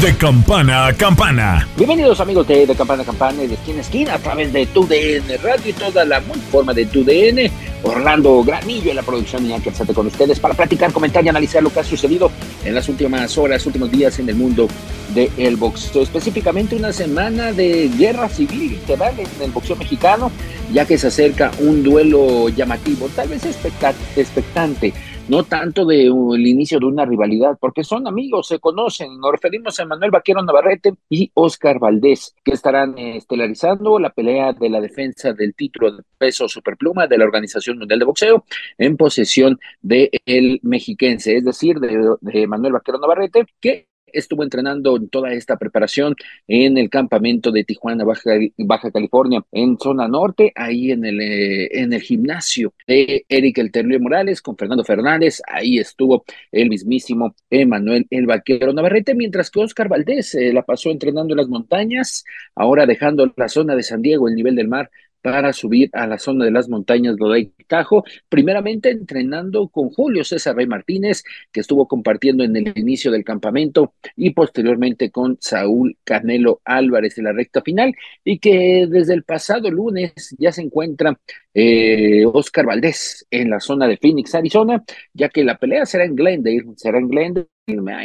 De campana a campana. Bienvenidos amigos de, de Campana a Campana y de esquina a esquina a través de TUDN Radio y toda la multiforma de TUDN. Orlando Granillo en la producción y Ángel Sate con ustedes para platicar, comentar y analizar lo que ha sucedido en las últimas horas, últimos días en el mundo del boxeo. Específicamente una semana de guerra civil literal en el boxeo mexicano, ya que se acerca un duelo llamativo, tal vez expecta- expectante no tanto de uh, el inicio de una rivalidad, porque son amigos, se conocen. Nos referimos a Manuel Vaquero Navarrete y Oscar Valdés, que estarán eh, estelarizando la pelea de la defensa del título de peso superpluma de la Organización Mundial de Boxeo en posesión de el mexiquense, es decir, de, de Manuel Vaquero Navarrete, que estuvo entrenando en toda esta preparación en el campamento de Tijuana, Baja, California, en zona norte, ahí en el, eh, en el gimnasio de Eric El Terlio Morales con Fernando Fernández, ahí estuvo el mismísimo Emanuel El Vaquero Navarrete, mientras que Oscar Valdés eh, la pasó entrenando en las montañas, ahora dejando la zona de San Diego, el nivel del mar, para subir a la zona de las montañas Lodey Tajo, primeramente entrenando con Julio César Rey Martínez, que estuvo compartiendo en el inicio del campamento, y posteriormente con Saúl Canelo Álvarez en la recta final, y que desde el pasado lunes ya se encuentra eh, Oscar Valdés en la zona de Phoenix, Arizona, ya que la pelea será en Glendale, será en Glendale,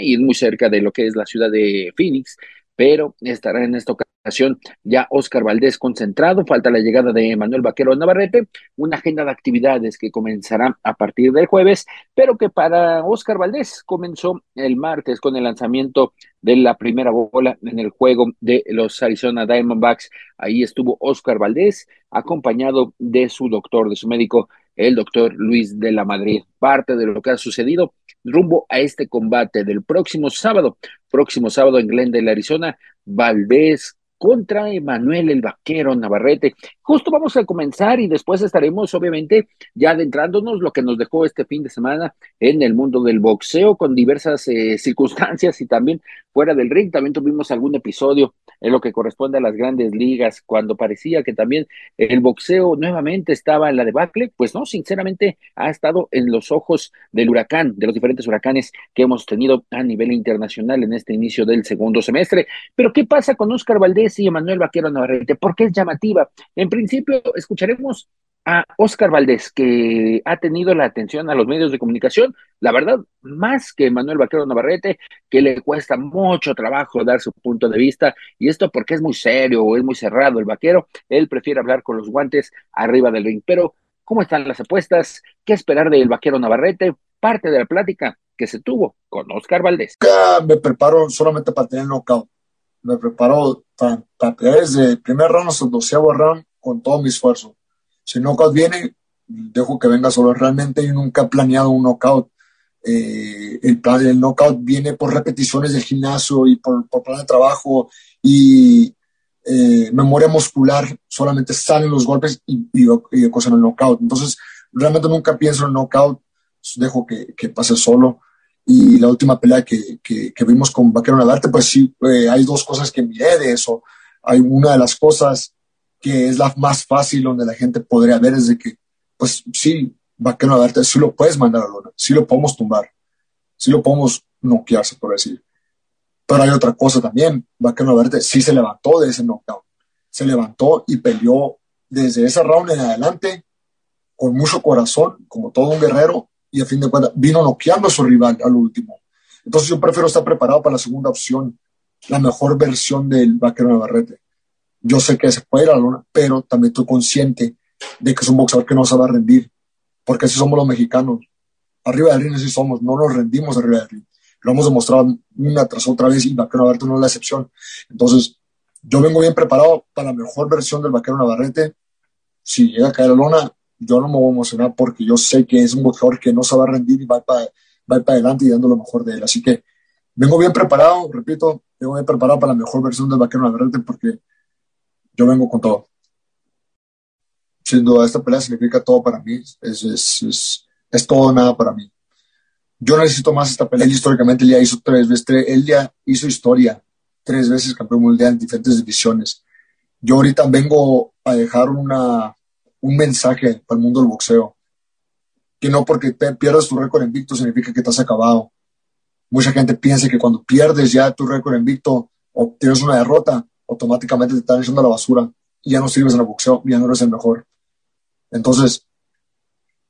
y muy cerca de lo que es la ciudad de Phoenix, pero estará en esta ocasión ya Oscar Valdés concentrado, falta la llegada de Manuel Vaquero Navarrete, una agenda de actividades que comenzará a partir del jueves, pero que para Oscar Valdés comenzó el martes con el lanzamiento de la primera bola en el juego de los Arizona Diamondbacks. Ahí estuvo Oscar Valdés, acompañado de su doctor, de su médico, el doctor Luis de la Madrid. Parte de lo que ha sucedido rumbo a este combate del próximo sábado, próximo sábado en Glendale, Arizona, Valdés contra Emanuel el Vaquero Navarrete. Justo vamos a comenzar y después estaremos obviamente ya adentrándonos lo que nos dejó este fin de semana en el mundo del boxeo con diversas eh, circunstancias y también fuera del ring. También tuvimos algún episodio en lo que corresponde a las grandes ligas cuando parecía que también el boxeo nuevamente estaba en la debacle. Pues no, sinceramente ha estado en los ojos del huracán, de los diferentes huracanes que hemos tenido a nivel internacional en este inicio del segundo semestre. Pero ¿qué pasa con Oscar Valdés y Emanuel Vaquero Navarrete? ¿Por qué es llamativa? En principio, escucharemos a Oscar Valdés, que ha tenido la atención a los medios de comunicación, la verdad, más que Manuel Vaquero Navarrete, que le cuesta mucho trabajo dar su punto de vista, y esto porque es muy serio es muy cerrado el vaquero, él prefiere hablar con los guantes arriba del ring. Pero, ¿cómo están las apuestas? ¿Qué esperar del vaquero Navarrete? Parte de la plática que se tuvo con Oscar Valdés. Me preparo solamente para tener knockout. Me preparo para, desde el primer round hasta el doceavo round con todo mi esfuerzo. Si el knockout viene, dejo que venga solo. Realmente yo nunca he planeado un knockout. Eh, el plan el knockout viene por repeticiones del gimnasio y por, por plan de trabajo y eh, memoria muscular. Solamente salen los golpes y, y, y cosas en el knockout. Entonces, realmente nunca pienso en knockout. Dejo que, que pase solo y la última pelea que, que, que vimos con Vaquero Navarrete, pues sí, eh, hay dos cosas que miré de eso. Hay una de las cosas que es la más fácil donde la gente podría ver es de que, pues sí, Vaquero Navarrete sí lo puedes mandar a lona, sí lo podemos tumbar, sí lo podemos noquearse, por decir. Pero hay otra cosa también, Vaquero Navarrete sí se levantó de ese knockout, se levantó y peleó desde ese round en adelante con mucho corazón, como todo un guerrero, y a fin de cuentas vino noqueando a su rival al último. Entonces yo prefiero estar preparado para la segunda opción, la mejor versión del vaquero Navarrete. Yo sé que se puede ir a la luna, pero también estoy consciente de que es un boxeador que no se va a rendir, porque así somos los mexicanos. Arriba del ring así somos, no nos rendimos arriba del ring. Lo hemos demostrado una tras otra vez y vaquero Navarrete no es la excepción. Entonces, yo vengo bien preparado para la mejor versión del vaquero Navarrete. Si llega a caer a lona, yo no me voy a emocionar porque yo sé que es un boxeador que no se va a rendir y va para, va para adelante y dando lo mejor de él. Así que vengo bien preparado, repito, vengo bien preparado para la mejor versión del vaquero Navarrete porque yo vengo con todo. Sin duda, esta pelea significa todo para mí. Es, es, es, todo nada para mí. Yo necesito más esta pelea. históricamente él ya hizo tres veces, él ya hizo historia, tres veces campeón mundial en diferentes divisiones. Yo ahorita vengo a dejar una, un mensaje para el mundo del boxeo. Que no porque pierdas tu récord invicto significa que has acabado. Mucha gente piensa que cuando pierdes ya tu récord invicto o tienes una derrota, automáticamente te están echando a la basura y ya no sirves en el boxeo, ya no eres el mejor. Entonces,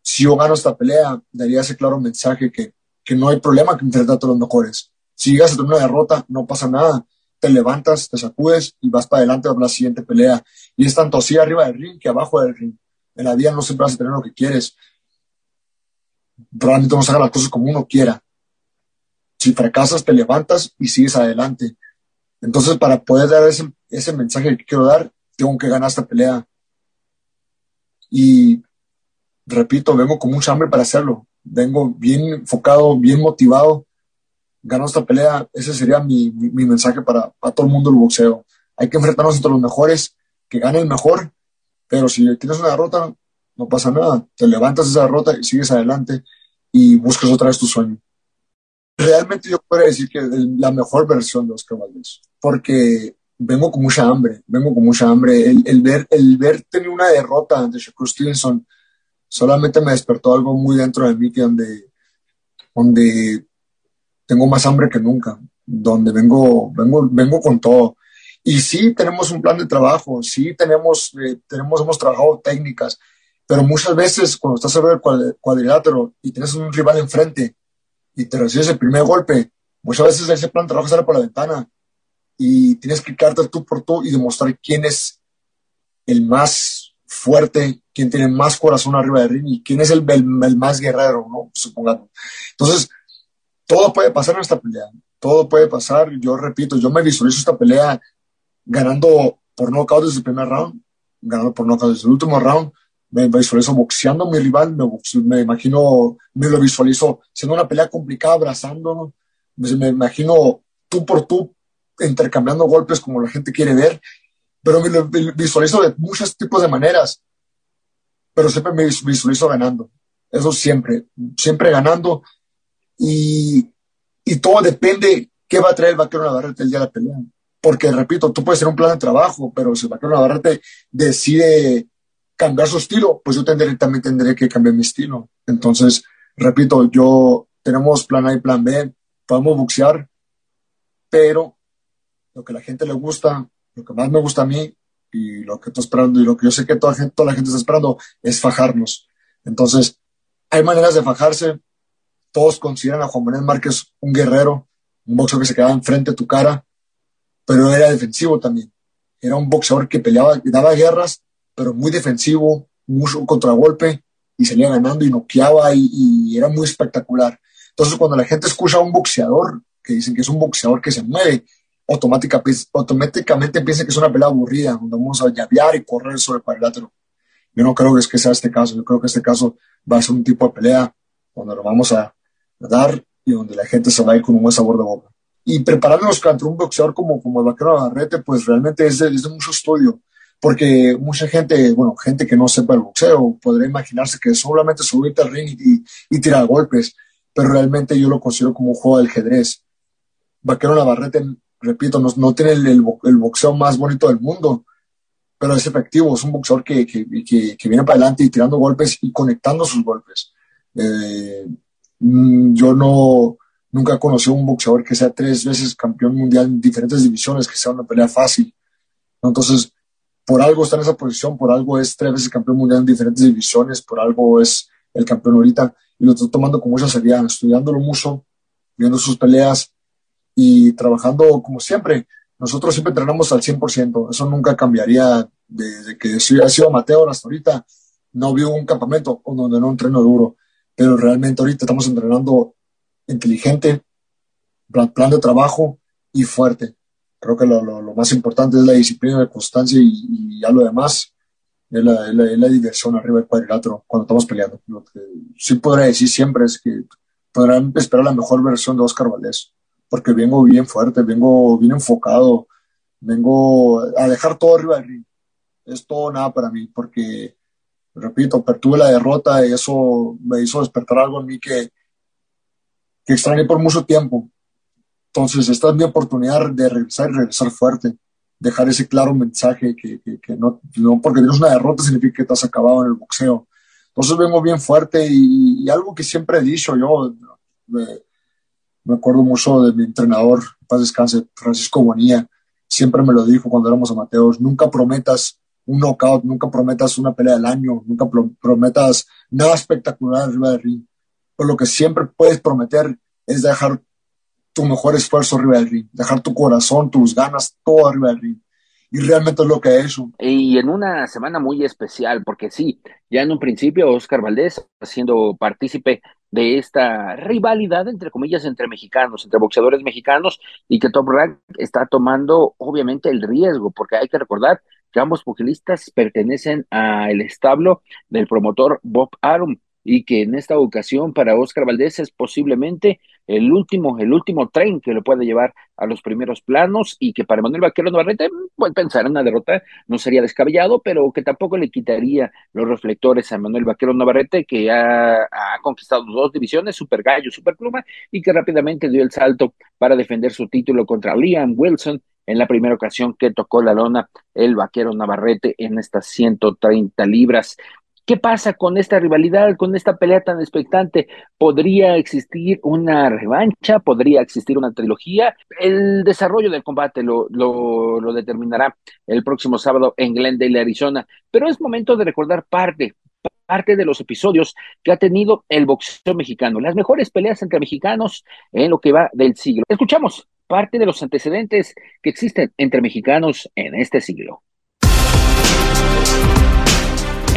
si yo gano esta pelea, daría ese claro mensaje que, que no hay problema que enfrentarte a los mejores. Si llegas a tener una derrota, no pasa nada. Te levantas, te sacudes y vas para adelante a la siguiente pelea. Y es tanto así arriba del ring que abajo del ring. En la vida no siempre vas a tener lo que quieres. Realmente no se haga las cosas como uno quiera. Si fracasas, te levantas y sigues adelante. Entonces, para poder dar ese, ese mensaje que quiero dar, tengo que ganar esta pelea. Y repito, vengo con mucha hambre para hacerlo. Vengo bien enfocado, bien motivado. Gano esta pelea. Ese sería mi, mi, mensaje para, para, todo el mundo del boxeo. Hay que enfrentarnos entre los mejores, que gane el mejor. Pero si tienes una derrota, no pasa nada. Te levantas esa derrota y sigues adelante y buscas otra vez tu sueño. Realmente yo puedo decir que es la mejor versión de Oscar Valdez, porque vengo con mucha hambre, vengo con mucha hambre. El, ver, el ver tener una derrota ante Shakur Stevenson solamente me despertó algo muy dentro de mí que donde, donde tengo más hambre que nunca, donde vengo, vengo, vengo con todo. Y sí tenemos un plan de trabajo, sí tenemos, eh, tenemos, hemos trabajado técnicas, pero muchas veces cuando estás sobre el cuadrilátero y tienes un rival enfrente y te recibes el primer golpe, muchas veces ese plan de trabajo sale por la ventana y tienes que quedarte tú por tú y demostrar quién es el más fuerte, quién tiene más corazón arriba del ring y quién es el, el, más guerrero, ¿no? Supongamos. Entonces, todo puede pasar en esta pelea, todo puede pasar. Yo repito, yo me visualizo esta pelea ganando por nocaut desde el primer round, ganando por nocaut desde el último round. Me visualizo boxeando a mi rival, me, me imagino, me lo visualizo siendo una pelea complicada, abrazando, me imagino tú por tú intercambiando golpes como la gente quiere ver, pero me lo visualizo de muchos tipos de maneras, pero siempre me visualizo ganando. Eso siempre, siempre ganando. Y, y todo depende qué va a traer el vaquero Navarrete el día de la pelea. Porque, repito, tú puedes tener un plan de trabajo, pero si el vaquero Navarrete decide cambiar su estilo, pues yo también tendré que cambiar mi estilo. Entonces, repito, yo tenemos plan A y plan B, podemos boxear, pero lo que la gente le gusta, lo que más me gusta a mí y lo que estoy esperando y lo que yo sé que toda, gente, toda la gente está esperando es fajarnos. Entonces, hay maneras de fajarse. Todos consideran a Juan Manuel Márquez un guerrero, un boxeador que se quedaba enfrente de tu cara, pero era defensivo también. Era un boxeador que peleaba, y daba guerras, pero muy defensivo, mucho contragolpe y salía ganando y noqueaba y, y era muy espectacular. Entonces, cuando la gente escucha a un boxeador que dicen que es un boxeador que se mueve, automáticamente piensa que es una pelea aburrida, donde vamos a llavear y correr sobre el cuadrilátero. Yo no creo que, es que sea este caso, yo creo que este caso va a ser un tipo de pelea donde lo vamos a dar y donde la gente se va a ir con un buen sabor de boca. Y prepararnos contra un boxeador como, como el vaquero Navarrete, pues realmente es de, es de mucho estudio, porque mucha gente, bueno, gente que no sepa el boxeo, podría imaginarse que solamente subirte al ring y, y tirar golpes, pero realmente yo lo considero como un juego de ajedrez. Vaquero Navarrete repito, no, no tiene el, el, boxeo más bonito del mundo, pero es efectivo, es un boxeador que, que, que, viene para adelante y tirando golpes y conectando sus golpes. Eh, mm, yo no, nunca he conocido un boxeador que sea tres veces campeón mundial en diferentes divisiones, que sea una pelea fácil. Entonces, por algo está en esa posición, por algo es tres veces campeón mundial en diferentes divisiones, por algo es el campeón ahorita, y lo estoy tomando con mucha seriedad, estudiándolo mucho, viendo sus peleas, y trabajando como siempre. Nosotros siempre entrenamos al 100%, eso nunca cambiaría desde que he sido amateur hasta ahorita. No vi un campamento donde no entreno duro, pero realmente ahorita estamos entrenando inteligente, plan, de trabajo y fuerte. Creo que lo, más importante es la disciplina, la constancia y, ya lo demás es la, la, diversión arriba del cuadrilátero cuando estamos peleando. Lo que sí podré decir siempre es que podrán esperar la mejor versión de Oscar Valdés, porque vengo bien fuerte, vengo bien enfocado, vengo a dejar todo arriba del ring. Es todo nada para mí, porque, repito, tuve la derrota y eso me hizo despertar algo en mí que, que extrañé por mucho tiempo. Entonces, esta es mi oportunidad de regresar y regresar fuerte, dejar ese claro mensaje que, que, no, no, porque tienes una derrota significa que te has acabado en el boxeo. Entonces vengo bien fuerte y, algo que siempre he dicho, yo me, me, acuerdo mucho de mi entrenador, paz descanse, Francisco Bonilla, siempre me lo dijo cuando éramos amateos, nunca prometas un knockout, nunca prometas una pelea del año, nunca prometas nada espectacular arriba del ring. Pero lo que siempre puedes prometer es dejar tu mejor esfuerzo arriba del ring, dejar tu corazón, tus ganas, todo arriba del ring. Y realmente es lo que es. Y en una semana muy especial, porque sí, ya en un principio Oscar Valdés siendo partícipe de esta rivalidad, entre comillas, entre mexicanos, entre boxeadores mexicanos, y que Top Rank está tomando obviamente el riesgo, porque hay que recordar que ambos pugilistas pertenecen al establo del promotor Bob Arum, y que en esta ocasión para Oscar Valdés es posiblemente el último, el último tren que lo puede llevar a los primeros planos y que para Manuel Vaquero Navarrete, pues pensar en una derrota no sería descabellado, pero que tampoco le quitaría los reflectores a Manuel Vaquero Navarrete, que ha, ha conquistado dos divisiones, Super Gallo, Super Pluma, y que rápidamente dio el salto para defender su título contra Liam Wilson en la primera ocasión que tocó la lona el vaquero Navarrete en estas 130 libras. ¿Qué pasa con esta rivalidad, con esta pelea tan expectante? ¿Podría existir una revancha? ¿Podría existir una trilogía? El desarrollo del combate lo, lo, determinará el próximo sábado en Glendale, Arizona. Pero es momento de recordar parte, parte de los episodios que ha tenido el boxeo mexicano, las mejores peleas entre mexicanos en lo que va del siglo. Escuchamos parte de los antecedentes que existen entre mexicanos en este siglo.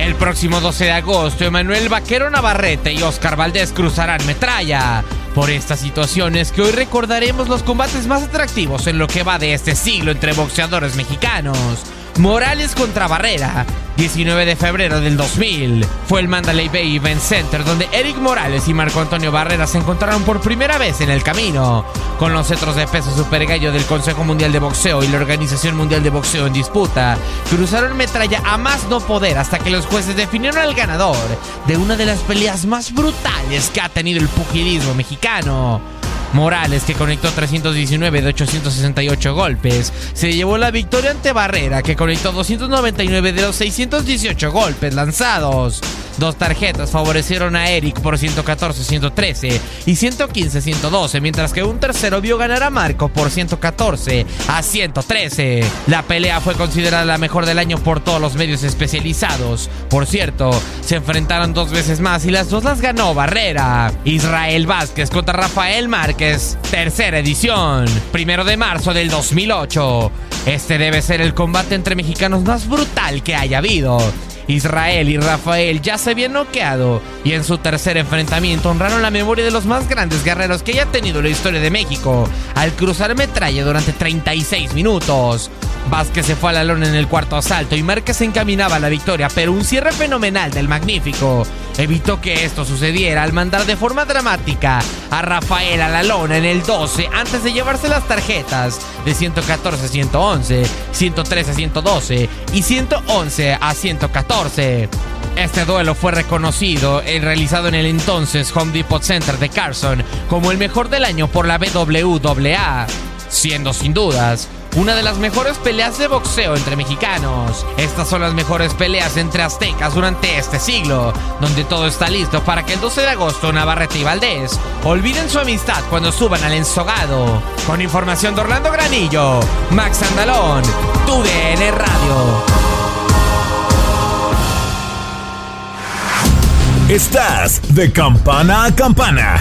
El próximo 12 de agosto, Emanuel Vaquero Navarrete y Oscar Valdés cruzarán metralla. Por estas situaciones que hoy recordaremos los combates más atractivos en lo que va de este siglo entre boxeadores mexicanos. Morales contra Barrera, 19 de febrero del 2000. Fue el Mandalay Bay Event Center donde Eric Morales y Marco Antonio Barrera se encontraron por primera vez en el camino. Con los cetros de peso super gallo del Consejo Mundial de Boxeo y la Organización Mundial de Boxeo en disputa, cruzaron metralla a más no poder hasta que los jueces definieron al ganador de una de las peleas más brutales que ha tenido el pugilismo mexicano. Morales, que conectó 319 de 868 golpes, se llevó la victoria ante Barrera, que conectó 299 de los 618 golpes lanzados. Dos tarjetas favorecieron a Eric por 114-113 y 115-112, mientras que un tercero vio ganar a Marco por 114 a 113. La pelea fue considerada la mejor del año por todos los medios especializados. Por cierto, se enfrentaron dos veces más y las dos las ganó Barrera. Israel Vázquez contra Rafael Márquez, tercera edición, primero de marzo del 2008. Este debe ser el combate entre mexicanos más brutal que haya habido. Israel y Rafael ya se habían noqueado y en su tercer enfrentamiento honraron la memoria de los más grandes guerreros que haya tenido la historia de México al cruzar metralla durante 36 minutos. Vázquez se fue a la lona en el cuarto asalto y Márquez encaminaba a la victoria, pero un cierre fenomenal del Magnífico evitó que esto sucediera al mandar de forma dramática a Rafael a la lona en el 12 antes de llevarse las tarjetas de 114 a 111, 113 a 112 y 111 a 114. Este duelo fue reconocido y realizado en el entonces Home Depot Center de Carson como el mejor del año por la WWA, siendo sin dudas una de las mejores peleas de boxeo entre mexicanos. Estas son las mejores peleas entre aztecas durante este siglo, donde todo está listo para que el 12 de agosto Navarrete y Valdés olviden su amistad cuando suban al ensogado. Con información de Orlando Granillo, Max Andalón, TUDN Radio. Estás de campana a campana.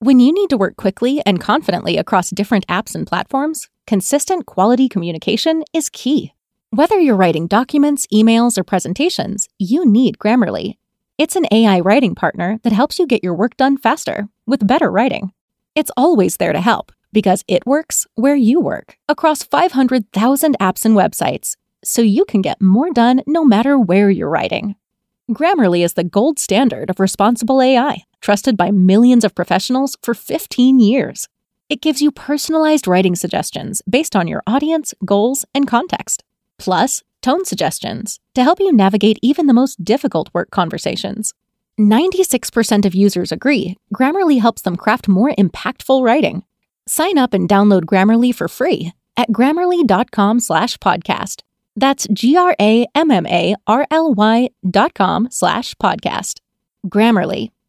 When you need to work quickly and confidently across different apps and platforms, consistent quality communication is key. Whether you're writing documents, emails, or presentations, you need Grammarly. It's an AI writing partner that helps you get your work done faster with better writing. It's always there to help because it works where you work across 500,000 apps and websites, so you can get more done no matter where you're writing. Grammarly is the gold standard of responsible AI, trusted by millions of professionals for 15 years. It gives you personalized writing suggestions based on your audience, goals, and context, plus tone suggestions to help you navigate even the most difficult work conversations. 96% of users agree Grammarly helps them craft more impactful writing. Sign up and download Grammarly for free at grammarly.com slash podcast. That's G-R-A-M-M-A-R-L-Y dot com slash podcast. Grammarly.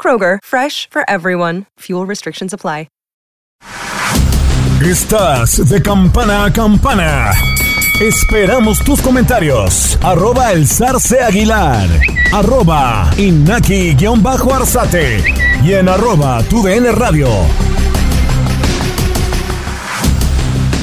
Kroger, fresh for everyone. Fuel restrictions apply. Estás de campana a campana. Esperamos tus comentarios. Arroba el zarce aguilar. Arroba inaki-arzate. Y en arroba tu DN radio.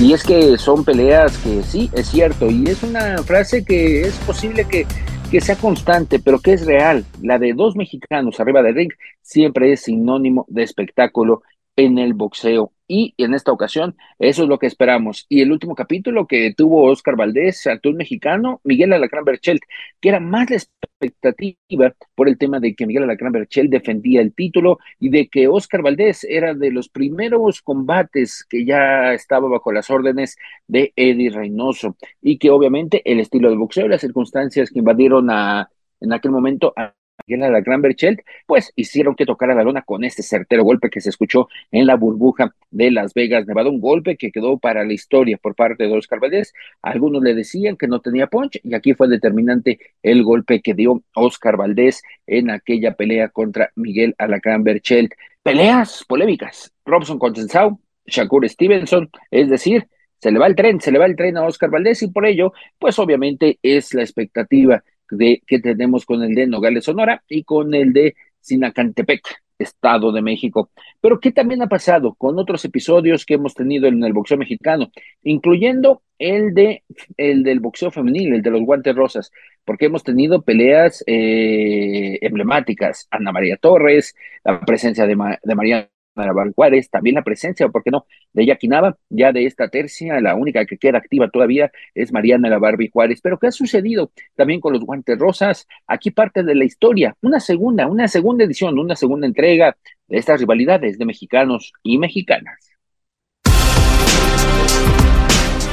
Y es que son peleas que sí, es cierto, y es una frase que es posible que, que sea constante, pero que es real. La de dos mexicanos arriba del ring siempre es sinónimo de espectáculo en el boxeo. Y en esta ocasión, eso es lo que esperamos. Y el último capítulo que tuvo Oscar Valdés, actor mexicano, Miguel Alacrán Berchelt, que era más la expectativa por el tema de que Miguel Alacrán Berchelt defendía el título y de que Oscar Valdés era de los primeros combates que ya estaba bajo las órdenes de Eddie Reynoso y que obviamente el estilo del boxeo y las circunstancias que invadieron a en aquel momento a Miguel la Gran Berchelt, pues hicieron que tocara la lona con este certero golpe que se escuchó en la burbuja de Las Vegas, Nevada, un golpe que quedó para la historia por parte de Oscar Valdés. Algunos le decían que no tenía punch y aquí fue determinante el golpe que dio Oscar Valdés en aquella pelea contra Miguel Alacrán Berchelt. Peleas polémicas, Robson Consensau, Shakur Stevenson, es decir, se le va el tren, se le va el tren a Oscar Valdés y por ello, pues obviamente es la expectativa de, que tenemos con el de Nogales, Sonora y con el de Sinacantepec, Estado de México. Pero ¿qué también ha pasado con otros episodios que hemos tenido en el boxeo mexicano, incluyendo el de el del boxeo femenil, el de los guantes rosas, porque hemos tenido peleas eh, emblemáticas, Ana María Torres, la presencia de, de María Juárez, también la presencia, ¿por qué no?, de Yaquinaba, ya de esta tercia, la única que queda activa todavía es Mariana La Barbie Juárez. Pero ¿qué ha sucedido también con los guantes rosas? Aquí parte de la historia, una segunda, una segunda edición, una segunda entrega de estas rivalidades de mexicanos y mexicanas.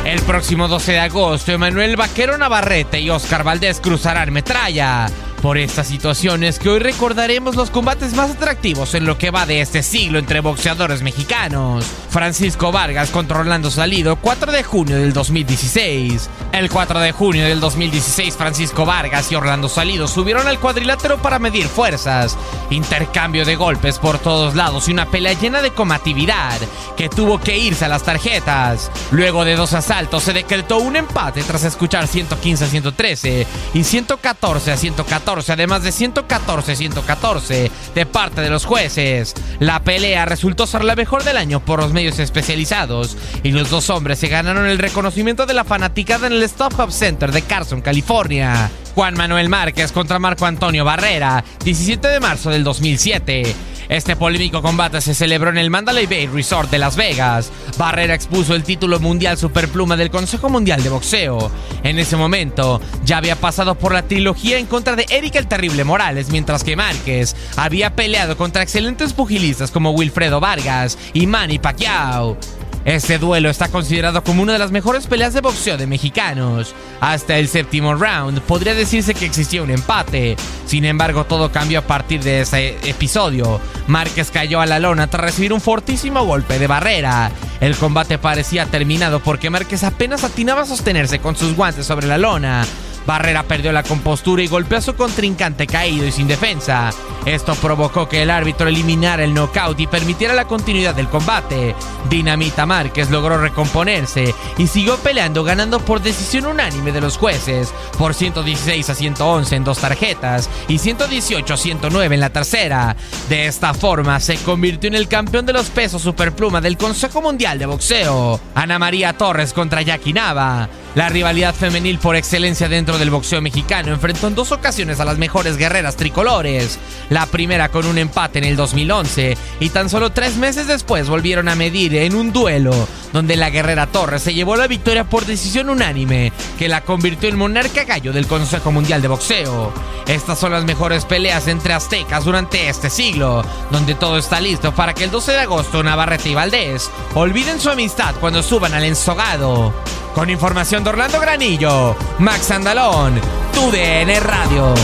El próximo 12 de agosto, Emanuel Vaquero Navarrete y Oscar Valdés cruzarán metralla por estas situaciones que hoy recordaremos los combates más atractivos en lo que va de este siglo entre boxeadores mexicanos. Francisco Vargas contra Orlando Salido, 4 de junio del 2016. El 4 de junio del 2016, Francisco Vargas y Orlando Salido subieron al cuadrilátero para medir fuerzas. Intercambio de golpes por todos lados y una pelea llena de combatividad que tuvo que irse a las tarjetas. Luego de dos asaltos se decretó un empate tras escuchar 115 a 113 y 114 a 114 114, además de 114-114 de parte de los jueces. La pelea resultó ser la mejor del año por los medios especializados y los dos hombres se ganaron el reconocimiento de la fanaticada en el Stop Hub Center de Carson, California. Juan Manuel Márquez contra Marco Antonio Barrera, 17 de marzo del 2007. Este polémico combate se celebró en el Mandalay Bay Resort de Las Vegas. Barrera expuso el título mundial superpluma del Consejo Mundial de Boxeo. En ese momento, ya había pasado por la trilogía en contra de Eric el Terrible Morales, mientras que Márquez había peleado contra excelentes pugilistas como Wilfredo Vargas y Manny Pacquiao. Este duelo está considerado como una de las mejores peleas de boxeo de mexicanos. Hasta el séptimo round podría decirse que existía un empate. Sin embargo, todo cambió a partir de ese episodio. Márquez cayó a la lona tras recibir un fortísimo golpe de barrera. El combate parecía terminado porque Márquez apenas atinaba a sostenerse con sus guantes sobre la lona. Barrera perdió la compostura y golpeó a su contrincante caído y sin defensa. Esto provocó que el árbitro eliminara el knockout y permitiera la continuidad del combate. Dinamita Márquez logró recomponerse y siguió peleando ganando por decisión unánime de los jueces por 116 a 111 en dos tarjetas y 118 a 109 en la tercera. De esta forma se convirtió en el campeón de los pesos superpluma del Consejo Mundial de Boxeo. Ana María Torres contra Jackie Nava. La rivalidad femenil por excelencia dentro del boxeo mexicano enfrentó en dos ocasiones a las mejores guerreras tricolores. La primera con un empate en el 2011 y tan solo tres meses después volvieron a medir en un duelo donde la guerrera Torres se llevó la victoria por decisión unánime que la convirtió en monarca gallo del Consejo Mundial de Boxeo. Estas son las mejores peleas entre aztecas durante este siglo, donde todo está listo para que el 12 de agosto Navarrete y Valdés olviden su amistad cuando suban al ensogado. Con información de Orlando Granillo, Max Andalón, TUDN Radio.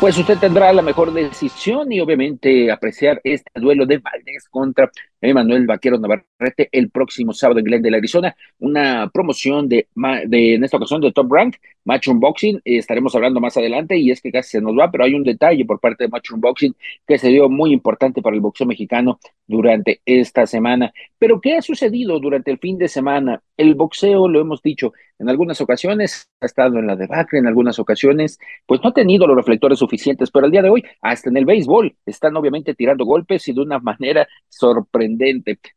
Pues usted tendrá la mejor decisión y obviamente apreciar este duelo de Valdés contra Emanuel Vaquero Navarrete el próximo sábado en Glendale, Arizona. Una promoción de, de en esta ocasión de Top Rank, Match Unboxing. estaremos hablando más adelante y es que casi se nos va, pero hay un detalle por parte de Match Unboxing que se dio muy importante para el boxeo mexicano durante esta semana. Pero ¿qué ha sucedido durante el fin de semana? El boxeo, lo hemos dicho, en algunas ocasiones ha estado en la debacle, en algunas ocasiones, pues no ha tenido los reflectores suficientes, pero al día de hoy, hasta en el béisbol, están obviamente tirando golpes y de una manera sorprendente.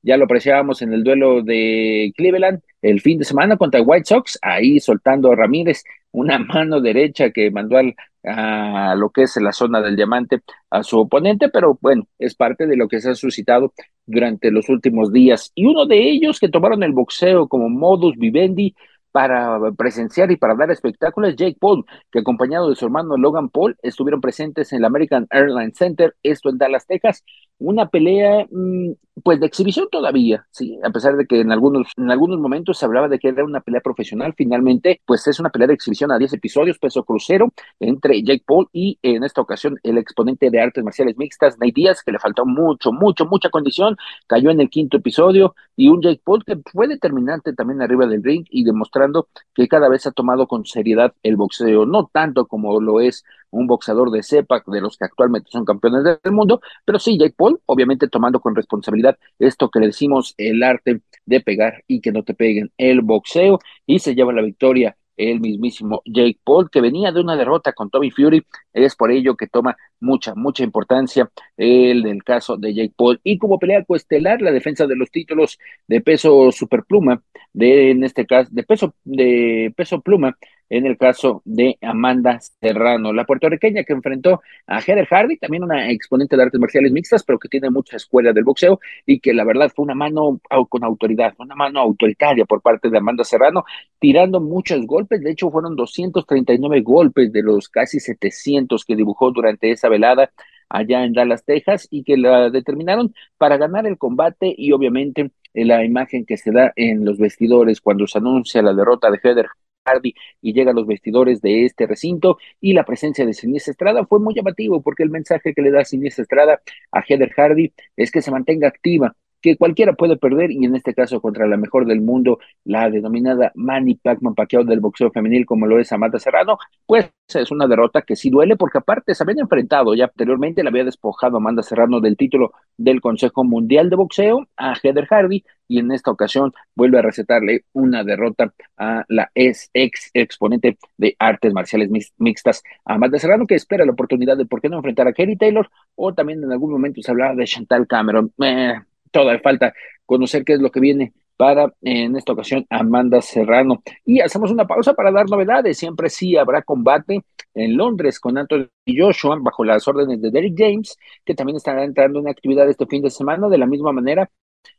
Ya lo apreciábamos en el duelo de Cleveland el fin de semana contra White Sox, ahí soltando a Ramírez una mano derecha que mandó al, a lo que es la zona del diamante a su oponente, pero bueno, es parte de lo que se ha suscitado durante los últimos días. Y uno de ellos que tomaron el boxeo como modus vivendi para presenciar y para dar espectáculos, Jake Paul, que acompañado de su hermano Logan Paul estuvieron presentes en el American Airlines Center, esto en Dallas, Texas, una pelea mm, pues de exhibición todavía, sí, a pesar de que en algunos, en algunos momentos se hablaba de que era una pelea profesional, finalmente pues es una pelea de exhibición a 10 episodios, peso crucero, entre Jake Paul y en esta ocasión el exponente de artes marciales mixtas, Nate Díaz, que le faltó mucho, mucho, mucha condición, cayó en el quinto episodio, y un Jake Paul que fue determinante también arriba del ring y demostrando que cada vez ha tomado con seriedad el boxeo, no tanto como lo es un boxeador de CEPAC, de los que actualmente son campeones del mundo, pero sí, Jake Paul, obviamente tomando con responsabilidad esto que le decimos el arte de pegar y que no te peguen el boxeo, y se lleva la victoria el mismísimo Jake Paul, que venía de una derrota con Tommy Fury, es por ello que toma mucha, mucha importancia el del caso de Jake Paul. Y como pelea coestelar, la defensa de los títulos de peso superpluma, de en este caso, de peso, de peso pluma, en el caso de Amanda Serrano, la puertorriqueña que enfrentó a Heather Hardy, también una exponente de artes marciales mixtas, pero que tiene mucha escuela del boxeo y que la verdad fue una mano con autoridad, una mano autoritaria por parte de Amanda Serrano, tirando muchos golpes, de hecho fueron 239 golpes de los casi 700 que dibujó durante esa velada allá en Dallas, Texas, y que la determinaron para ganar el combate y obviamente la imagen que se da en los vestidores cuando se anuncia la derrota de Heather Hardy y llega a los vestidores de este recinto y la presencia de Siniestra Estrada fue muy llamativo porque el mensaje que le da Siniestra Estrada a Heather Hardy es que se mantenga activa, que cualquiera puede perder y en este caso contra la mejor del mundo, la denominada Manny Pacman Pacquiao del boxeo femenil como lo es Amanda Serrano, pues es una derrota que sí duele porque aparte se habían enfrentado ya anteriormente, le había despojado Amanda Serrano del título del Consejo Mundial de Boxeo a Heather Hardy y en esta ocasión vuelve a recetarle una derrota a la ex, ex exponente de artes marciales mixtas, Amanda Serrano, que espera la oportunidad de por qué no enfrentar a Kerry Taylor o también en algún momento se hablaba de Chantal Cameron. Eh, toda falta conocer qué es lo que viene para en esta ocasión Amanda Serrano. Y hacemos una pausa para dar novedades. Siempre sí habrá combate en Londres con Anthony Joshua bajo las órdenes de Derek James, que también estará entrando en actividad este fin de semana de la misma manera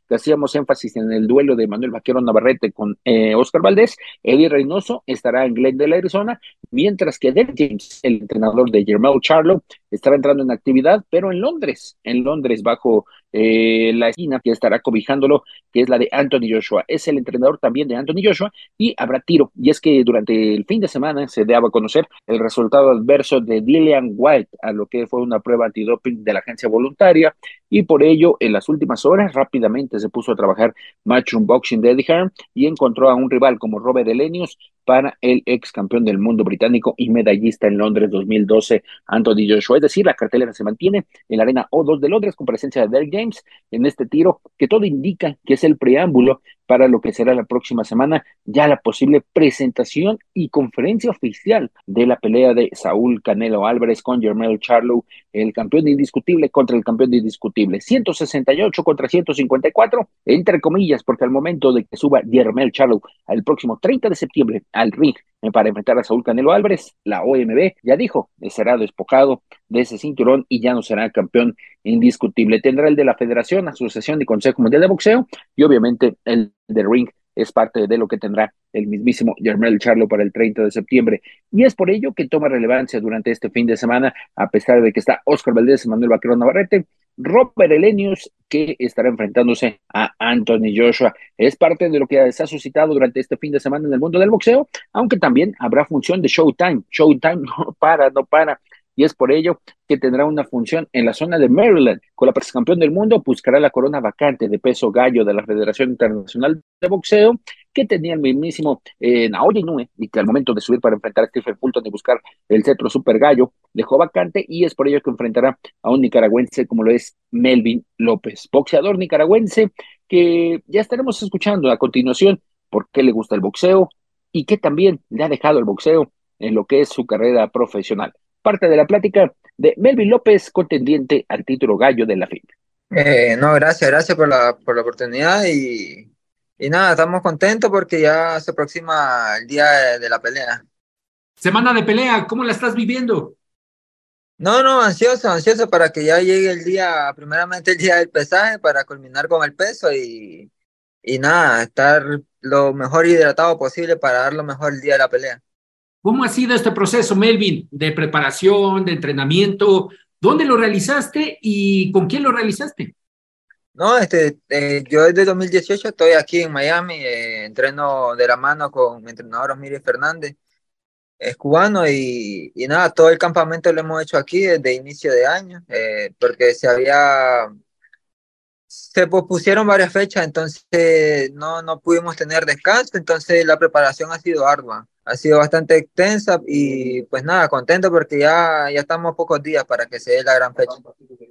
que hacíamos énfasis en el duelo de Manuel Vaquero Navarrete con eh, Oscar Valdés, Eddie Reynoso estará en Glendale, Arizona, mientras que Derek James, el entrenador de Jermel Charlo, estará entrando en actividad, pero en Londres, en Londres, bajo eh, la esquina que estará cobijándolo, que es la de Anthony Joshua. Es el entrenador también de Anthony Joshua y habrá tiro. Y es que durante el fin de semana se daba a conocer el resultado adverso de Dillian White a lo que fue una prueba antidoping de la agencia voluntaria y por ello en las últimas horas rápidamente se puso a trabajar Matchroom Boxing de Eddie Hearn y encontró a un rival como Robert Elenius para el ex campeón del mundo británico y medallista en Londres 2012, Anthony Joshua. Es decir, la cartelera se mantiene en la arena O2 de Londres con presencia de Derek James en este tiro, que todo indica que es el preámbulo para lo que será la próxima semana, ya la posible presentación y conferencia oficial de la pelea de Saúl Canelo Álvarez con Jermel Charlo, el campeón indiscutible contra el campeón indiscutible. 168 contra 154, entre comillas, porque al momento de que suba Jermel Charlo al próximo 30 de septiembre al ring para enfrentar a Saúl Canelo Álvarez, la OMB ya dijo, será despojado de ese cinturón y ya no será campeón indiscutible. Tendrá el de la Federación, Asociación y Consejo Mundial de Boxeo y obviamente el de ring es parte de lo que tendrá el mismísimo Jermel Charlo para el 30 de septiembre. Y es por ello que toma relevancia durante este fin de semana, a pesar de que está Oscar Valdés, Manuel Vaquero Navarrete, Robert Elenius, que estará enfrentándose a Anthony Joshua. Es parte de lo que se ha suscitado durante este fin de semana en el mundo del boxeo, aunque también habrá función de Showtime. Showtime no para, no para y es por ello que tendrá una función en la zona de Maryland. Con la campeón del mundo buscará la corona vacante de peso gallo de la Federación Internacional de Boxeo, que tenía el mismísimo eh, Naoya Inoue, y que al momento de subir para enfrentar a Stephen Fulton y buscar el cetro super gallo, dejó vacante y es por ello que enfrentará a un nicaragüense como lo es Melvin López, boxeador nicaragüense que ya estaremos escuchando a continuación por qué le gusta el boxeo y que también le ha dejado el boxeo en lo que es su carrera profesional parte de la plática de Melvin López, contendiente al título gallo de la FIB. Eh, no, gracias, gracias por la, por la oportunidad y, y nada, estamos contentos porque ya se aproxima el día de, la pelea. Semana de pelea, ¿cómo la estás viviendo? No, no, ansioso, ansioso para que ya llegue el día, primeramente el día del pesaje, para culminar con el peso y, y nada, estar lo mejor hidratado posible para dar lo mejor el día de la pelea. ¿Cómo ha sido este proceso, Melvin, de preparación, de entrenamiento? ¿Dónde lo realizaste y con quién lo realizaste? No, este, eh, yo desde 2018 estoy aquí en Miami, eh, entreno de la mano con mi entrenador Osmiri Fernández, es cubano y, y, nada, todo el campamento lo hemos hecho aquí desde inicio de año, eh, porque se había, se pospusieron varias fechas, entonces no, no pudimos tener descanso, entonces la preparación ha sido ardua ha sido bastante extensa y pues nada, contento porque ya, ya estamos pocos días para que se dé la gran fecha.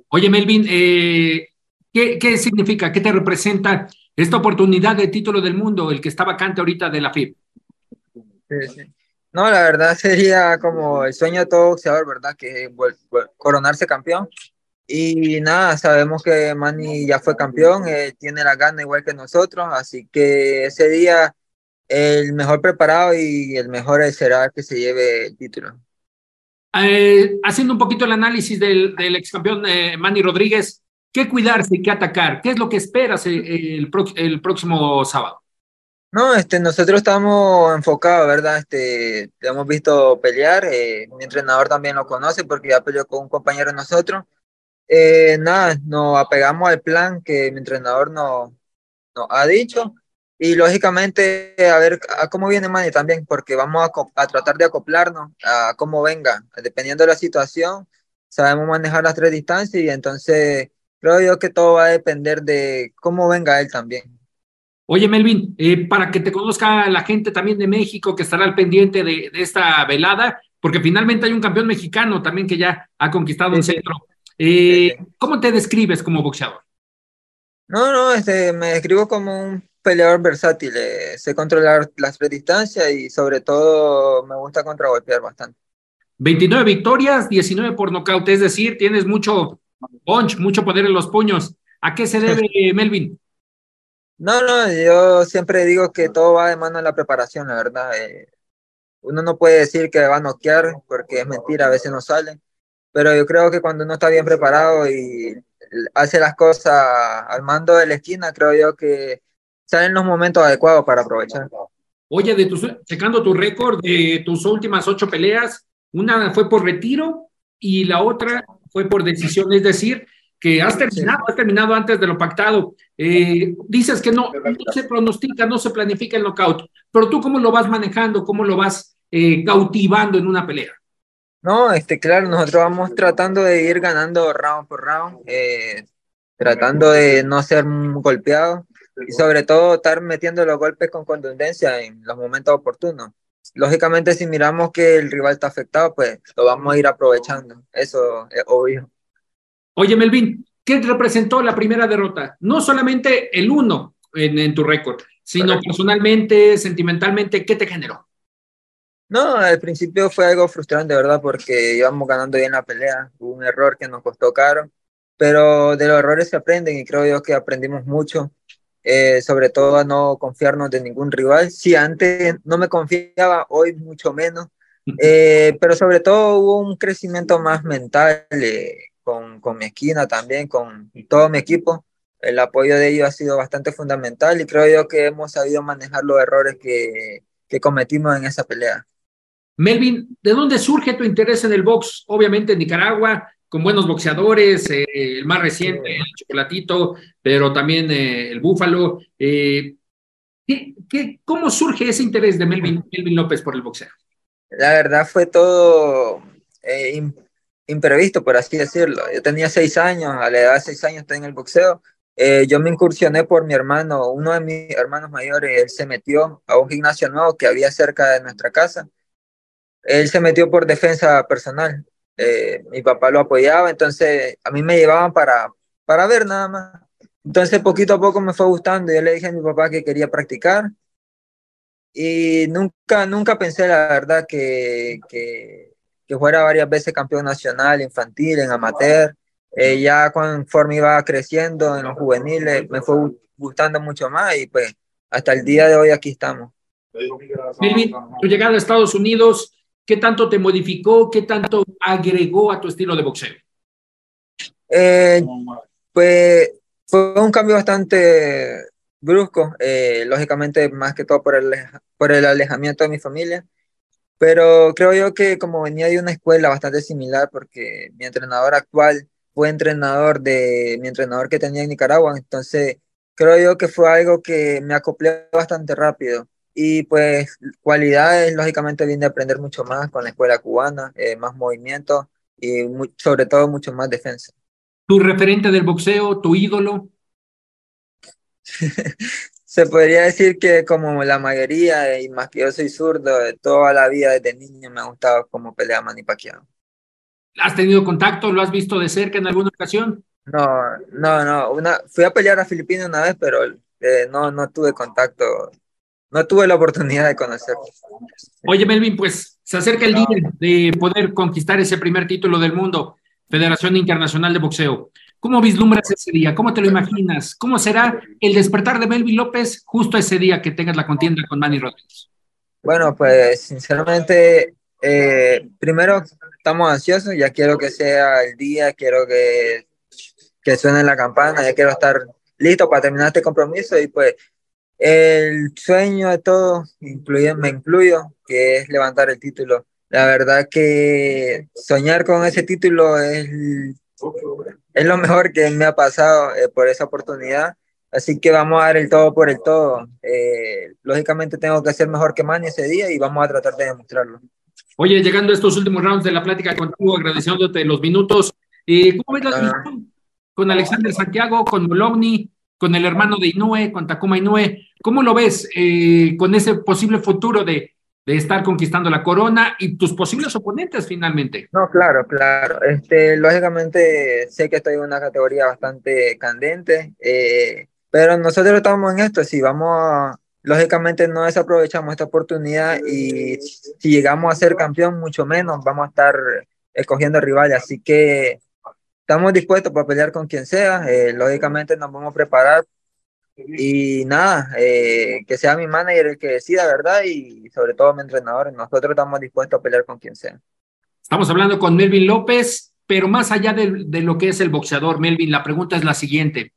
Oye, Melvin, eh, ¿qué, ¿qué, significa, qué te representa esta oportunidad de título del mundo, el que está vacante ahorita de la FIB? No, la verdad sería como el sueño de todo boxeador, ¿verdad? Que coronarse campeón. Y nada, sabemos que Manny ya fue campeón, eh, tiene la gana igual que nosotros, así que ese día el mejor preparado y el mejor será el que se lleve el título. Eh, haciendo un poquito el análisis del, del ex campeón eh, Manny Rodríguez, ¿qué cuidarse y qué atacar? ¿Qué es lo que esperas el, el, el, próximo sábado? No, este, nosotros estamos enfocados, ¿verdad? Este, hemos visto pelear, eh, mi entrenador también lo conoce porque ya peleó con un compañero de nosotros. Eh, nada, nos apegamos al plan que mi entrenador nos, nos ha dicho y lógicamente, a ver a cómo viene Manny también, porque vamos a, tratar de acoplarnos a cómo venga. Dependiendo de la situación, sabemos manejar las tres distancias y entonces creo yo que todo va a depender de cómo venga él también. Oye, Melvin, eh, para que te conozca la gente también de México que estará al pendiente de, de, esta velada, porque finalmente hay un campeón mexicano también que ya ha conquistado un centro. Eh, ¿Cómo te describes como boxeador? No, no, este, me describo como un peleador versátil. Eh, sé controlar las tres distancias y sobre todo me gusta contragolpear bastante. 29 victorias, 19 por nocaut, es decir, tienes mucho punch, mucho poder en los puños. ¿A qué se debe, Melvin? No, no, yo siempre digo que todo va de mano en la preparación, la verdad. Eh, uno no puede decir que va a noquear porque es mentira, a veces no sale. Pero yo creo que cuando uno está bien preparado y hace las cosas al mando de la esquina, creo yo que salen los momentos adecuados para aprovechar. Oye, de tus, checando tu récord de tus últimas ocho peleas, una fue por retiro y la otra fue por decisión, es decir, que has terminado, has terminado antes de lo pactado. Eh, dices que no, no, se pronostica, no se planifica el knockout, pero tú cómo lo vas manejando, cómo lo vas eh, cautivando en una pelea. No, este, claro, nosotros vamos tratando de ir ganando round por round, eh, tratando de no ser golpeados y sobre todo estar metiendo los golpes con contundencia en los momentos oportunos. Lógicamente, si miramos que el rival está afectado, pues lo vamos a ir aprovechando. Eso es obvio. Oye, Melvin, ¿qué representó la primera derrota? No solamente el uno en, en tu récord, sino personalmente, sentimentalmente, ¿qué te generó? No, al principio fue algo frustrante, ¿verdad? Porque íbamos ganando bien la pelea, hubo un error que nos costó caro, pero de los errores se aprenden y creo yo que aprendimos mucho, eh, sobre todo a no confiarnos de ningún rival. Si antes no me confiaba, hoy mucho menos, eh, pero sobre todo hubo un crecimiento más mental. Eh, con, con mi esquina también, con todo mi equipo. El apoyo de ellos ha sido bastante fundamental y creo yo que hemos sabido manejar los errores que, que cometimos en esa pelea. Melvin, ¿de dónde surge tu interés en el box? Obviamente en Nicaragua, con buenos boxeadores, eh, el más reciente, el Chocolatito, pero también eh, el Búfalo. Eh, ¿qué, qué, cómo surge ese interés de Melvin, Melvin López por el boxeo? La verdad fue todo imprevisto, por así decirlo. Yo tenía seis años, a la edad de seis años estoy en el boxeo. Eh, yo me incursioné por mi hermano, uno de mis hermanos mayores, él se metió a un gimnasio nuevo que había cerca de nuestra casa. Él se metió por defensa personal. Eh, mi papá lo apoyaba, entonces a mí me llevaban para, para ver nada más. Entonces poquito a poco me fue gustando. Yo le dije a mi papá que quería practicar y nunca, nunca pensé la verdad que, que que fuera varias veces campeón nacional, infantil, en amateur. Eh, ya conforme iba creciendo en los juveniles, me fue gustando mucho más y pues hasta el día de hoy aquí estamos. Melvin, tu llegada a Estados Unidos, ¿qué tanto te modificó, qué tanto agregó a tu estilo de boxeo? Eh, pues fue un cambio bastante brusco, eh, lógicamente más que todo por el, por el alejamiento de mi familia. Pero creo yo que como venía de una escuela bastante similar, porque mi entrenador actual fue entrenador de mi entrenador que tenía en Nicaragua, entonces creo yo que fue algo que me acoplé bastante rápido. Y pues cualidades, lógicamente vine a aprender mucho más con la escuela cubana, eh, más movimiento y sobre todo mucho más defensa. ¿Tu referente del boxeo, tu ídolo? Se podría decir que como la mayoría, y más que yo soy zurdo, toda la vida desde niño me ha gustado como pelea Manny Pacquiao. ¿Has tenido contacto? ¿Lo has visto de cerca en alguna ocasión? No, no, no. Una, fui a pelear a Filipinas una vez, pero eh, no, no tuve contacto. No tuve la oportunidad de conocerlo. Oye, Melvin, pues se acerca el día de poder conquistar ese primer título del mundo, Federación Internacional de Boxeo. ¿Cómo vislumbras ese día? ¿Cómo te lo imaginas? ¿Cómo será el despertar de Melvin López justo ese día que tengas la contienda con Manny Rodríguez? Bueno, pues sinceramente, eh, primero estamos ansiosos, ya quiero que sea el día, quiero que, que suene la campana, ya quiero estar listo para terminar este compromiso y pues el sueño de todo, incluye, me incluyo, que es levantar el título. La verdad que soñar con ese título es es lo mejor que me ha pasado eh, por esa oportunidad. Así que vamos a dar el todo por el todo. Eh, lógicamente tengo que ser mejor que Manny ese día y vamos a tratar de demostrarlo. Oye, llegando a estos últimos rounds de la plática contigo, agradeciéndote los minutos, eh, ¿cómo, ves la, con Alexander Santiago, con Molovni, con el hermano de Inoue, con Takuma Inoue. ¿Cómo lo ves eh, con ese posible futuro de, de estar conquistando la corona y tus posibles oponentes finalmente? No, claro, claro. Este, lógicamente sé que estoy en una categoría bastante candente, eh, pero nosotros estamos en esto, si vamos a, lógicamente no desaprovechamos esta oportunidad y si llegamos a ser campeón, mucho menos vamos a estar escogiendo rivales, así que estamos dispuestos para pelear con quien sea, eh, lógicamente nos vamos a preparar y nada, eh, que sea mi manager el que decida, ¿verdad? Y sobre todo mi entrenador, nosotros estamos dispuestos a pelear con quien sea. Estamos hablando con Melvin López, pero más allá de, de lo que es el boxeador, Melvin, la pregunta es la siguiente.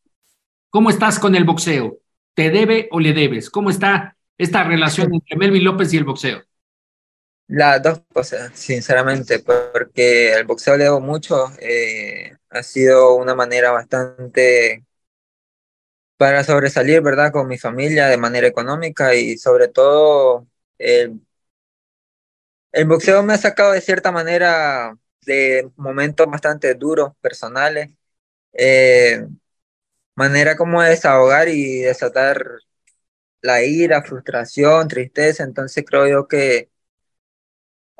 ¿Cómo estás con el boxeo? ¿Te debe o le debes? ¿Cómo está esta relación entre Melvin López y el boxeo? Las dos cosas, sinceramente, porque el boxeo le debo mucho. Eh, ha sido una manera bastante para sobresalir, ¿verdad? Con mi familia de manera económica y sobre todo el, boxeo me ha sacado de cierta manera de momentos bastante duros, personales. Eh, manera como de desahogar y desatar la ira, frustración, tristeza. Entonces creo yo que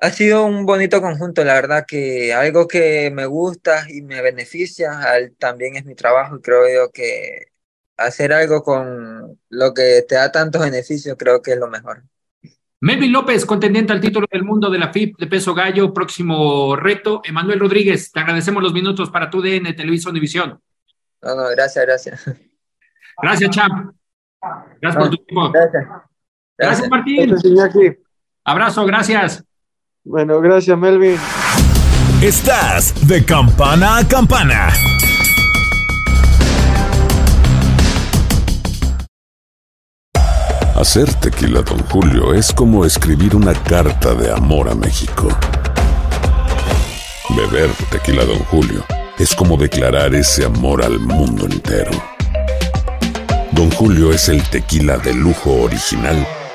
ha sido un bonito conjunto, la verdad que algo que me gusta y me beneficia también es mi trabajo y creo yo que hacer algo con lo que te da tantos beneficios creo que es lo mejor. Melvin López, contendiente al título del mundo de la FIP de peso gallo, próximo reto. Emanuel Rodríguez, te agradecemos los minutos para tu DN Televisión División. No, no, gracias, gracias. Gracias, Champ. Gracias por tu tiempo. Gracias. Gracias, Martín. Abrazo, gracias. Bueno, gracias, Melvin. Estás de campana a campana. Hacer tequila, Don Julio, es como escribir una carta de amor a México. Beber tequila, Don Julio, es como declarar ese amor al mundo entero. Don Julio es el tequila de lujo original,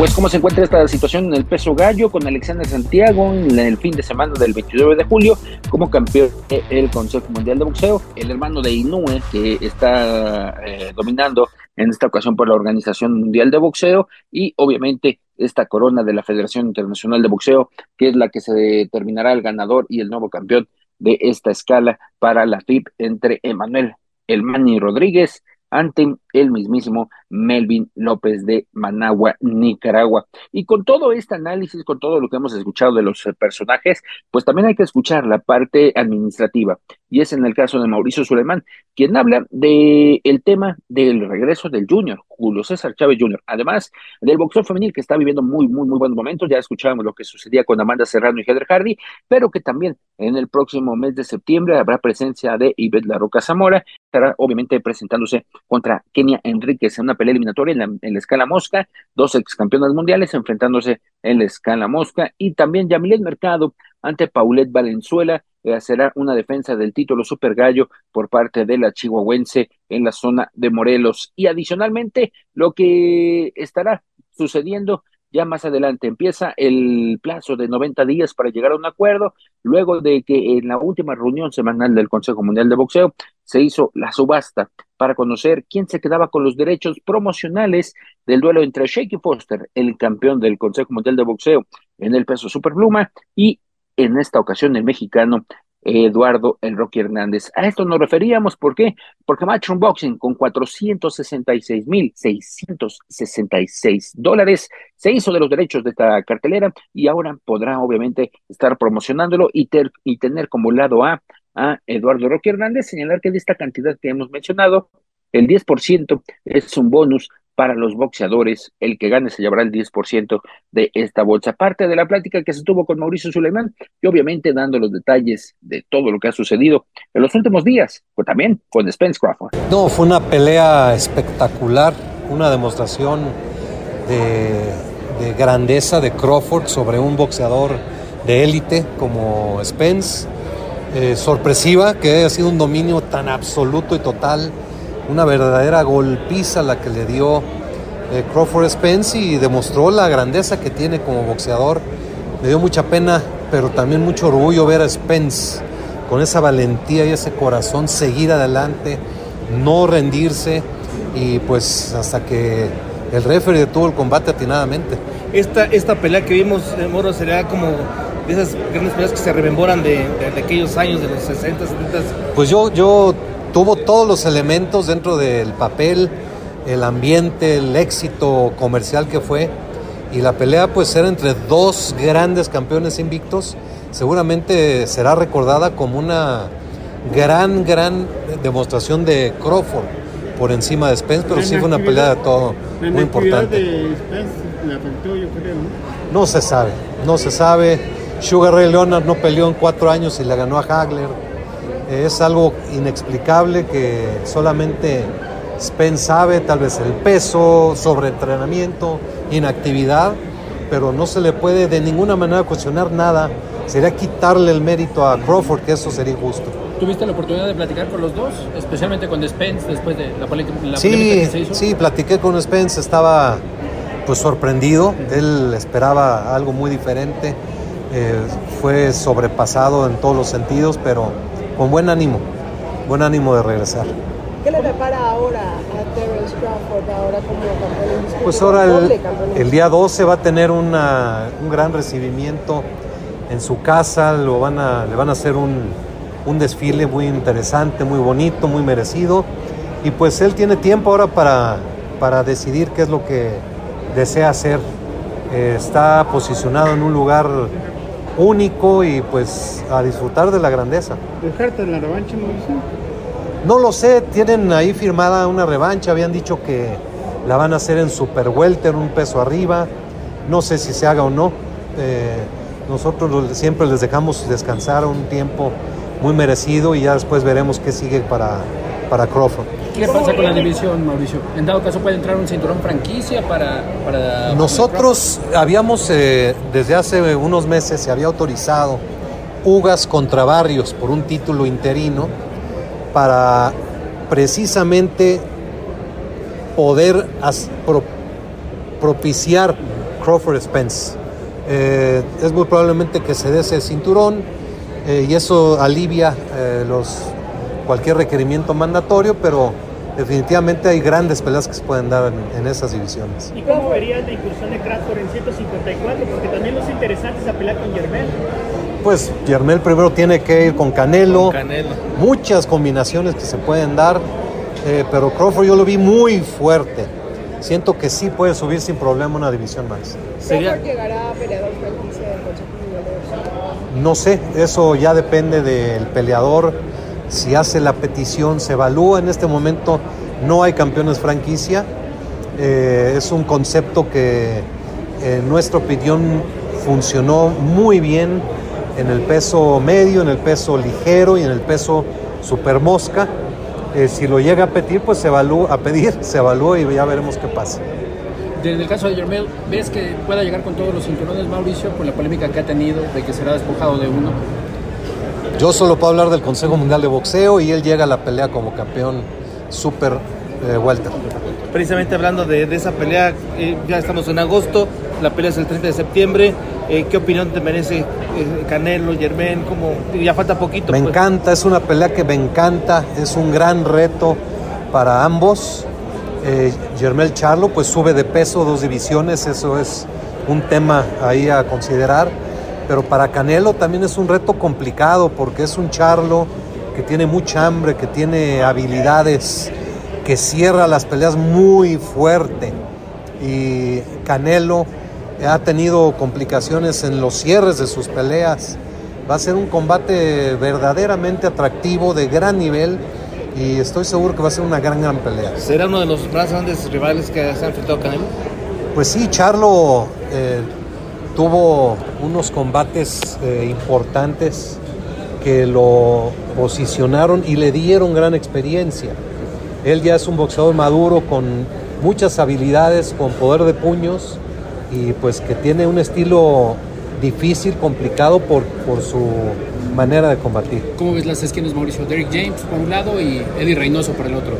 Pues cómo se encuentra esta situación en el peso gallo con Alexander Santiago en el fin de semana del 29 de julio como campeón del Consejo Mundial de Boxeo, el hermano de Inoue que está eh, dominando en esta ocasión por la Organización Mundial de Boxeo y obviamente esta corona de la Federación Internacional de Boxeo que es la que se determinará el ganador y el nuevo campeón de esta escala para la FIP entre Emanuel Elmani Rodríguez ante el mismísimo Melvin López de Managua, Nicaragua. Y con todo este análisis, con todo lo que hemos escuchado de los personajes, pues también hay que escuchar la parte administrativa. Y es en el caso de Mauricio Suleiman, quien habla de el tema del regreso del Junior, Julio César Chávez Jr. Además del boxeo femenil que está viviendo muy, muy, muy buenos momentos. Ya escuchábamos lo que sucedía con Amanda Serrano y Heather Hardy, pero que también en el próximo mes de septiembre habrá presencia de Ivette La Roca Zamora. Estará obviamente presentándose contra Kenia en una pelea eliminatoria en la, en la escala mosca, dos ex campeonas mundiales enfrentándose en la escala mosca y también Yamilet Mercado ante Paulette Valenzuela eh, será una defensa del título Super Gallo por parte de la chihuahuense en la zona de Morelos. Y adicionalmente, lo que estará sucediendo ya más adelante empieza el plazo de 90 días para llegar a un acuerdo, luego de que en la última reunión semanal del Consejo Mundial de Boxeo se hizo la subasta para conocer quién se quedaba con los derechos promocionales del duelo entre Shaky Foster, el campeón del Consejo Mundial de Boxeo en el peso superpluma, y en esta ocasión el mexicano Eduardo El Rocky Hernández. A esto nos referíamos, ¿por qué? Porque Matchroom Boxing con 466.666 dólares se hizo de los derechos de esta cartelera y ahora podrá obviamente estar promocionándolo y, y tener como lado A a Eduardo Rocky Hernández, señalar que de esta cantidad que hemos mencionado, el 10% es un bonus para los boxeadores. El que gane se llevará el 10% de esta bolsa. Parte de la plática que se tuvo con Mauricio Suleiman y obviamente dando los detalles de todo lo que ha sucedido en los últimos días, pues también con Spence Crawford. No, fue una pelea espectacular, una demostración de, de grandeza de Crawford sobre un boxeador de élite como Spence. Eh, sorpresiva que haya sido un dominio tan absoluto y total una verdadera golpiza la que le dio eh, Crawford Spence y demostró la grandeza que tiene como boxeador. Me dio mucha pena, pero también mucho orgullo ver a Spence con esa valentía y ese corazón seguir adelante, no rendirse y pues hasta que el referee detuvo el combate atinadamente. Esta, esta pelea que vimos, de Moro, sería como de esas grandes peleas que se rememboran de, de, aquellos años, de los 60, 70. Pues yo, yo tuvo todos los elementos dentro del papel, el ambiente, el éxito comercial que fue. Y la pelea pues era entre dos grandes campeones invictos. Seguramente será recordada como una gran, gran demostración de Crawford por encima de Spence, pero sí fue una pelea de todo muy importante. De Spence le afectó, yo creo, ¿no? no se sabe, no se sabe. Sugar Ray Leonard no peleó en cuatro años y le ganó a Hagler. Es algo inexplicable que solamente Spence sabe, tal vez el peso, sobreentrenamiento, inactividad, pero no se le puede de ninguna manera cuestionar nada. Sería quitarle el mérito a Crawford, que eso sería injusto. ¿Tuviste la oportunidad de platicar con los dos, especialmente con Spence después de la, polémica, sí, que se hizo? Sí, platiqué con Spence, estaba pues sorprendido, él esperaba algo muy diferente, eh, fue sobrepasado en todos los sentidos, pero con buen ánimo, buen ánimo de regresar. ¿Qué le prepara ahora a Terence Crawford ahora como campeón? Pues ahora el, el, día 12 va a tener una, un gran recibimiento en su casa, lo van a, le van a hacer un, un desfile muy interesante, muy bonito, muy merecido. Y pues él tiene tiempo ahora para, para decidir qué es lo que desea hacer. Eh, está posicionado en un lugar único y pues a disfrutar de la grandeza. ¿Dejarte la revancha, Mauricio? No lo sé, tienen ahí firmada una revancha, habían dicho que la van a hacer en super welter, un peso arriba, no sé si se haga o no. Eh, nosotros siempre les dejamos descansar un tiempo muy merecido y ya después veremos qué sigue para, para Crawford. ¿Qué pasa con la división, Mauricio? En dado caso puede entrar un cinturón franquicia para... Nosotros habíamos, eh, desde hace unos meses, se había autorizado Ugas contra Barrios por un título interino para precisamente poder pro, propiciar Crawford Spence. Eh, es muy probablemente que se dé ese cinturón eh, y eso alivia los cualquier requerimiento mandatorio, pero definitivamente hay grandes peleas que se pueden dar en, esas divisiones. ¿Y cómo verías la incursión de Crawford en 154? Porque también es interesante esa pelea con Yermel. Pues Yermel primero tiene que ir con Canelo. Muchas combinaciones que se pueden dar. eh, pero Crawford yo lo vi muy fuerte. Siento que sí puede subir sin problema una división más. ¿Crawford llegará a peleador franquicia del Consejo Mundial de Boxeo? No sé, eso ya depende del peleador. Si hace la petición, se evalúa. En este momento no hay campeones franquicia. Eh, es un concepto que en nuestra opinión funcionó muy bien en el peso medio, en el peso ligero y en el peso super mosca. Eh, si lo llega a pedir, pues se evalúa, a pedir, se evalúa y ya veremos qué pasa. Desde el caso de Yermel, ¿ves que pueda llegar con todos los cinturones, Mauricio, por la polémica que ha tenido de que será despojado de uno? Yo solo puedo hablar del Consejo Mundial de Boxeo y él llega a la pelea como campeón super eh, welter. Precisamente hablando de, de esa pelea, eh, ya estamos en agosto, la pelea es el 30 de septiembre. Eh, ¿Qué opinión te merece eh, Canelo, Germán? Como ya falta poquito. Me pues. encanta, es una pelea que me encanta, es un gran reto para ambos. Germel Charlo pues sube de peso dos divisiones, eso es un tema ahí a considerar. Pero para Canelo también es un reto complicado porque es un Charlo que tiene mucha hambre, que tiene habilidades, que cierra las peleas muy fuerte. Y Canelo ha tenido complicaciones en los cierres de sus peleas. Va a ser un combate verdaderamente atractivo, de gran nivel, y estoy seguro que va a ser una gran, gran pelea. ¿Será uno de los más grandes rivales que se ha enfrentado Canelo? Pues sí, Charlo eh, tuvo unos combates eh, importantes que lo posicionaron y le dieron gran experiencia. Él ya es un boxeador maduro con muchas habilidades, con poder de puños y pues que tiene un estilo difícil, complicado por, por su manera de combatir. ¿Cómo ves las esquinas, Mauricio? Derrick James por un lado y Eddie Reynoso por el otro.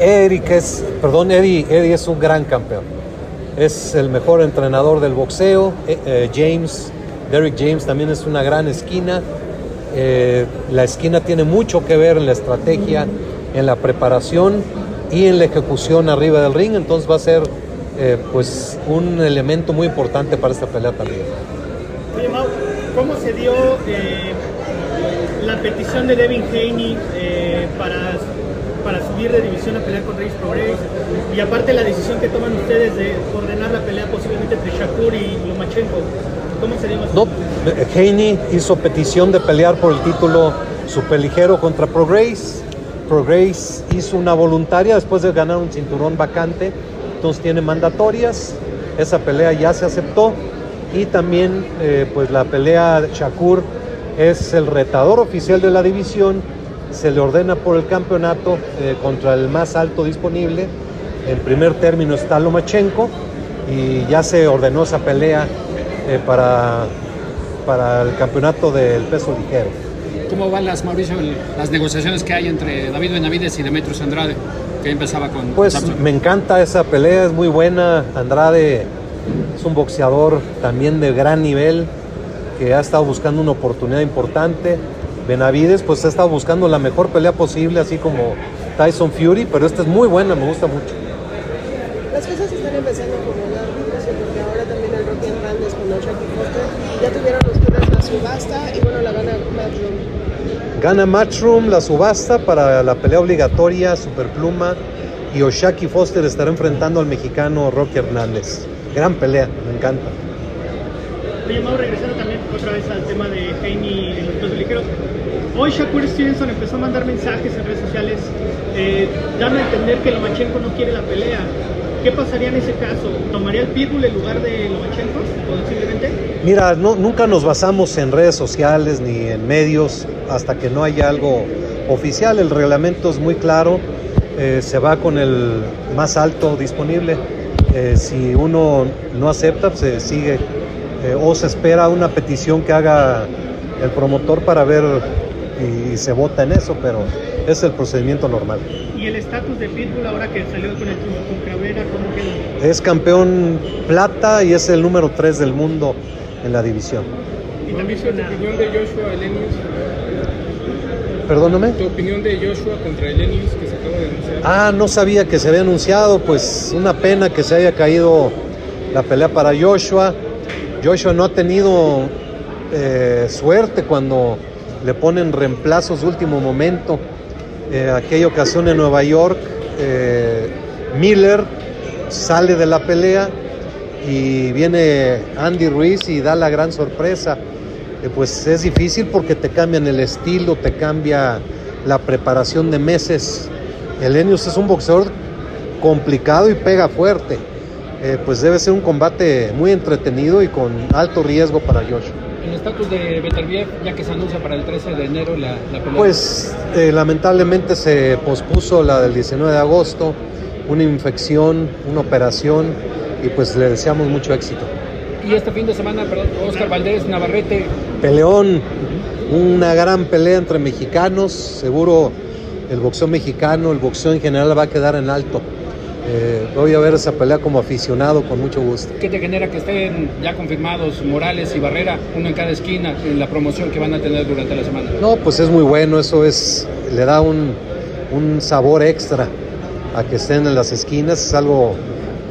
Eric es, perdón, Eddie, Eddie es un gran campeón. Es el mejor entrenador del boxeo. Eh, eh, James, Derrick James también es una gran esquina. Eh, la esquina tiene mucho que ver en la estrategia, en la preparación y en la ejecución arriba del ring. Entonces va a ser pues un elemento muy importante para esta pelea también. Oye, Mau, ¿cómo se dio la petición de Devin Haney para, para subir de división a pelear con Reyes Progress? Y aparte la decisión que toman ustedes de ordenar la pelea posiblemente entre Shakur y Lomachenko. ¿Cómo se dio más? No, Haney hizo petición de pelear por el título superligero contra Progress. Progress hizo una voluntaria después de ganar un cinturón vacante, entonces tiene mandatorias. Esa pelea ya se aceptó y también eh, pues la pelea de Shakur es el retador oficial de la división. Se le ordena por el campeonato eh, contra el más alto disponible. En primer término está Lomachenko y ya se ordenó esa pelea eh, para, para el campeonato del peso ligero. ¿Cómo van las, Mauricio, las negociaciones que hay entre David Benavides y Demetrius Andrade? Que empezaba con Pues Samson. me encanta esa pelea, es muy buena. Andrade es un boxeador también de gran nivel que ha estado buscando una oportunidad importante. Benavides pues ha estado buscando la mejor pelea posible, así como Tyson Fury, pero esta es muy buena, me gusta mucho. Las cosas están empezando a acomodar, porque ahora también el Rocky Hernández con Jackie Foster ya tuvieron ustedes la subasta y bueno, la gana Matchroom. Gana Matchroom la subasta para la pelea obligatoria Superpluma y Oshaki Foster estará enfrentando al mexicano Rocky Hernández. Gran pelea, me encanta. Oye, Mau, regresando también otra vez al tema de Haney en los pesos ligeros. Hoy Shakur Stevenson empezó a mandar mensajes en redes sociales eh, dando a entender que Lomachenko no quiere la pelea. ¿Qué pasaría en ese caso? ¿Tomaría el Pitbull en lugar de Lomachenko, posiblemente? Mira, nunca nos basamos en redes sociales ni en medios hasta que no haya algo oficial. El reglamento es muy claro, eh, se va con el más alto disponible. Eh, si uno no acepta, se sigue eh, o se espera una petición que haga el promotor para ver y, se vota en eso, pero es el procedimiento normal. ¿Y el estatus de Pitbull ahora que salió con el con Cabrera, cómo queda? Es campeón plata y es el número 3 del mundo en la división. Y también su opinión de Joshua Elenius. Perdóname. Tu opinión de Joshua contra Elenius que se acaba de anunciar. Ah, no sabía que se había anunciado, pues una pena que se haya caído la pelea para Joshua. Joshua no ha tenido eh, suerte cuando le ponen reemplazos de último momento. Eh, aquella ocasión en Nueva York, eh, Miller sale de la pelea y viene Andy Ruiz y da la gran sorpresa. Eh, pues es difícil porque te cambian el estilo, te cambia la preparación de meses. Elenius es un boxeador complicado y pega fuerte. Eh, pues debe ser un combate muy entretenido y con alto riesgo para Josh. El estatus de Beterbiev, ya que se anuncia para el 13 de enero la, la pelea. Pues eh, lamentablemente se pospuso la del 19 de agosto, una infección, una operación y pues le deseamos mucho éxito. Y este fin de semana, perdón, Oscar Valdés, Navarrete. Peleón, una gran pelea entre mexicanos, seguro el boxeo mexicano, el boxeo en general va a quedar en alto. Eh, voy a ver esa pelea como aficionado con mucho gusto. ¿Qué te genera que estén ya confirmados Morales y Barrera, uno en cada esquina, en la promoción que van a tener durante la semana? No, pues es muy bueno, eso es, le da un, un sabor extra a que estén en las esquinas, es algo,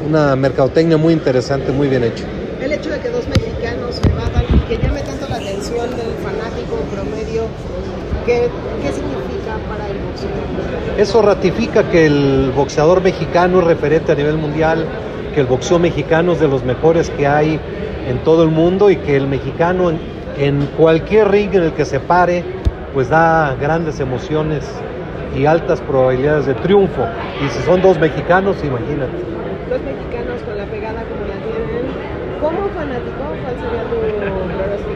una mercadotecnia muy interesante, muy bien hecho. El hecho de que dos mexicanos se bajan y que llame tanto la atención del fanático promedio, ¿qué, qué significa para el boxeo? Eso ratifica que el boxeador mexicano es referente a nivel mundial, que el boxeo mexicano es de los mejores que hay en todo el mundo y que el mexicano en, en cualquier ring en el que se pare, pues da grandes emociones y altas probabilidades de triunfo. Y si son dos mexicanos, imagínate. Dos mexicanos con la pegada como la tienen. ¿Cómo fanático? ¿Cuál sería tu pronóstico?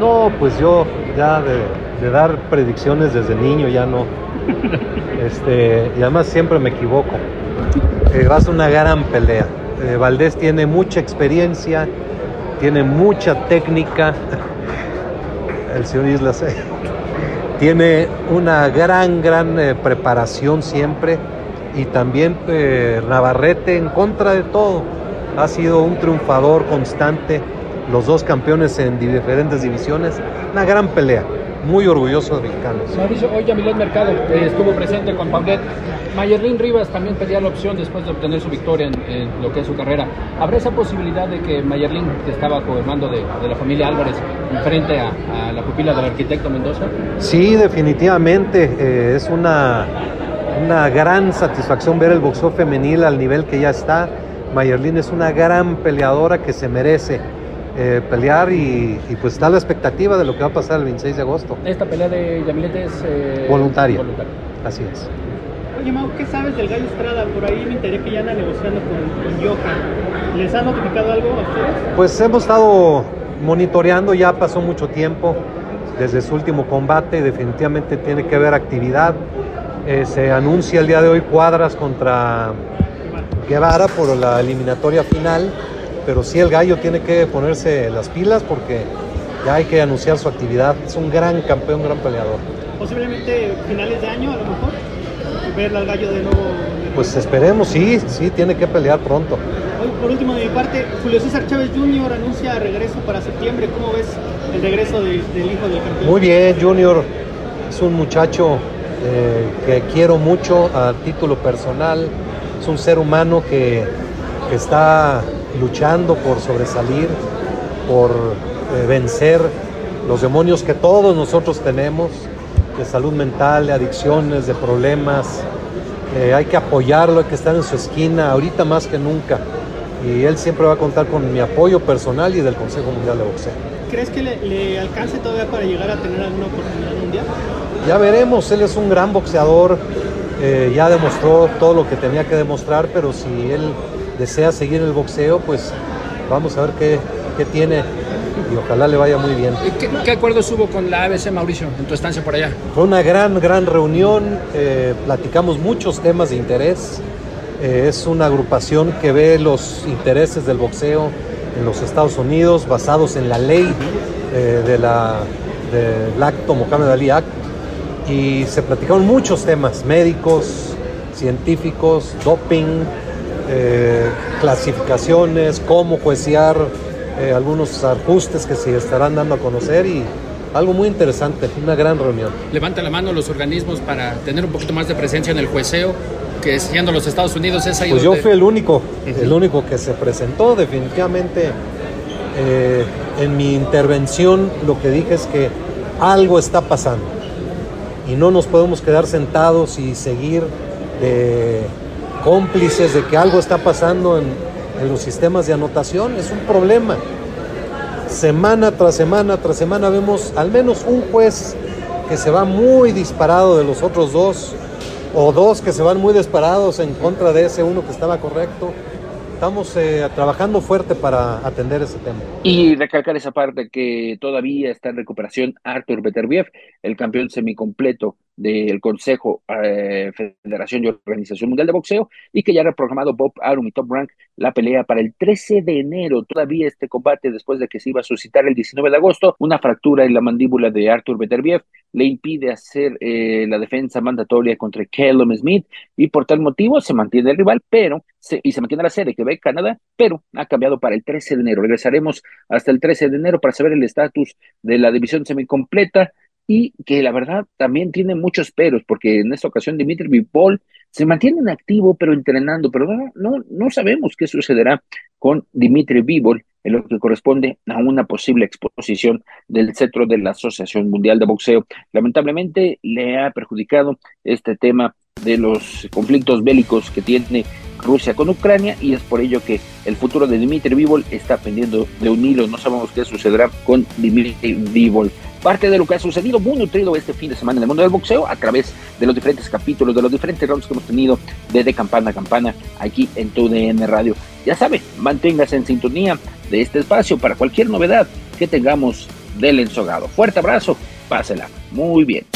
No, pues yo ya de, de dar predicciones desde niño ya no. Este, y además siempre me equivoco. Eh, va a ser una gran pelea. Eh, Valdés tiene mucha experiencia, tiene mucha técnica. El señor Islas eh, tiene una gran, gran eh, preparación siempre. Y también Navarrete en contra de todo. Ha sido un triunfador constante. Los dos campeones en diferentes divisiones. Una gran pelea. Muy orgulloso de mexicanos. Mauricio, hoy Yamilet Mercado eh, estuvo presente con Paulet. Mayerlin Rivas también pedía la opción después de obtener su victoria en, en lo que es su carrera. ¿Habrá esa posibilidad de que Mayerlin, que estaba bajo el mando de, de la familia Álvarez, enfrente a, a, la pupila del arquitecto Mendoza? Sí, definitivamente. Eh, es una, una gran satisfacción ver el boxeo femenil al nivel que ya está. Mayerlin es una gran peleadora que se merece eh, pelear y, y, pues está la expectativa de lo que va a pasar el 26 de agosto. Esta pelea de Yamilet es eh, voluntaria. voluntaria. Así es. Oye, Mau, ¿qué sabes del Gallo Estrada? Por ahí me enteré que ya anda negociando con, con Johan. ¿Les ha notificado algo a ustedes? Pues hemos estado monitoreando, ya pasó mucho tiempo desde su último combate, definitivamente tiene que haber actividad. Eh, se anuncia el día de hoy cuadras contra Guevara por la eliminatoria final, pero sí el gallo tiene que ponerse las pilas porque ya hay que anunciar su actividad. Es un gran campeón, gran peleador. Posiblemente finales de año, a lo mejor, ver al gallo de nuevo. Pues esperemos, sí, sí, tiene que pelear pronto. Hoy, por último, de mi parte, Julio César Chávez Jr. anuncia regreso para septiembre. ¿Cómo ves el regreso de, del hijo del campeón? Muy bien, Junior. Es un muchacho eh, que quiero mucho a título personal. Es un ser humano que, que está luchando por sobresalir, por eh, vencer los demonios que todos nosotros tenemos, de salud mental, de adicciones, de problemas. Eh, hay que apoyarlo, hay que estar en su esquina, ahorita más que nunca. Y él siempre va a contar con mi apoyo personal y del Consejo Mundial de Boxeo. ¿Crees que le, le alcance todavía para llegar a tener alguna oportunidad mundial? Ya veremos, él es un gran boxeador, eh, ya demostró todo lo que tenía que demostrar, pero si él desea seguir el boxeo, pues vamos a ver qué, qué tiene y ojalá le vaya muy bien. ¿Qué, ¿Qué, acuerdos hubo con la ABC, Mauricio, en tu estancia por allá? Fue una gran, gran reunión, eh, platicamos muchos temas de interés. Eh, es una agrupación que ve los intereses del boxeo en los Estados Unidos basados en la ley eh, de la, del acto Mohamed Ali Act y se platicaron muchos temas médicos, científicos, doping, eh, clasificaciones, cómo juiciar eh, algunos ajustes que se estarán dando a conocer y algo muy interesante, una gran reunión. Levanta la mano los organismos para tener un poquito más de presencia en el jueceo, que siendo los Estados Unidos es ahí Pues donde... yo fui el único, uh -huh. el único que se presentó, definitivamente eh, en mi intervención lo que dije es que algo está pasando. y no nos podemos quedar sentados y seguir de cómplices de que algo está pasando en, los sistemas de anotación. Es un problema. Semana tras semana tras semana vemos al menos un juez que se va muy disparado de los otros dos, o dos que se van muy disparados en contra de ese uno que estaba correcto. Estamos eh, trabajando fuerte para atender ese tema. Y recalcar esa parte que todavía está en recuperación Arthur Beterbiev, el campeón semicompleto del Consejo eh, Federación y Organización Mundial de Boxeo, y que ya ha reprogramado Bob Arum y Top Rank la pelea para el 13 de enero. Todavía este combate, después de que se iba a suscitar el 19 de agosto, una fractura en la mandíbula de Arthur Beterbiev le impide hacer eh, la defensa mandatoria contra Callum Smith, y por tal motivo se mantiene el rival, pero se, y se mantiene la sede que ve Canadá, pero ha cambiado para el 13 de enero. Regresaremos hasta el 13 de enero para saber el estatus de la división semicompleta y que la verdad también tiene muchos peros, porque en esta ocasión Dimitri Vipol se mantiene en activo, pero entrenando, pero no, no, no sabemos qué sucederá con Dimitri Vivol en lo que corresponde a una posible exposición del centro de la Asociación Mundial de Boxeo. Lamentablemente le ha perjudicado este tema de los conflictos bélicos que tiene Rusia con Ucrania y es por ello que el futuro de Dimitri Vivol está pendiendo de un hilo. No sabemos qué sucederá con Dimitri Vivol. Parte de lo que ha sucedido muy nutrido este fin de semana en el mundo del boxeo a través de los diferentes capítulos, de los diferentes rounds que hemos tenido desde campana a campana aquí en TUDN Radio. Ya sabe, manténgase en sintonía de este espacio para cualquier novedad que tengamos del ensogado. Fuerte abrazo, pásela muy bien.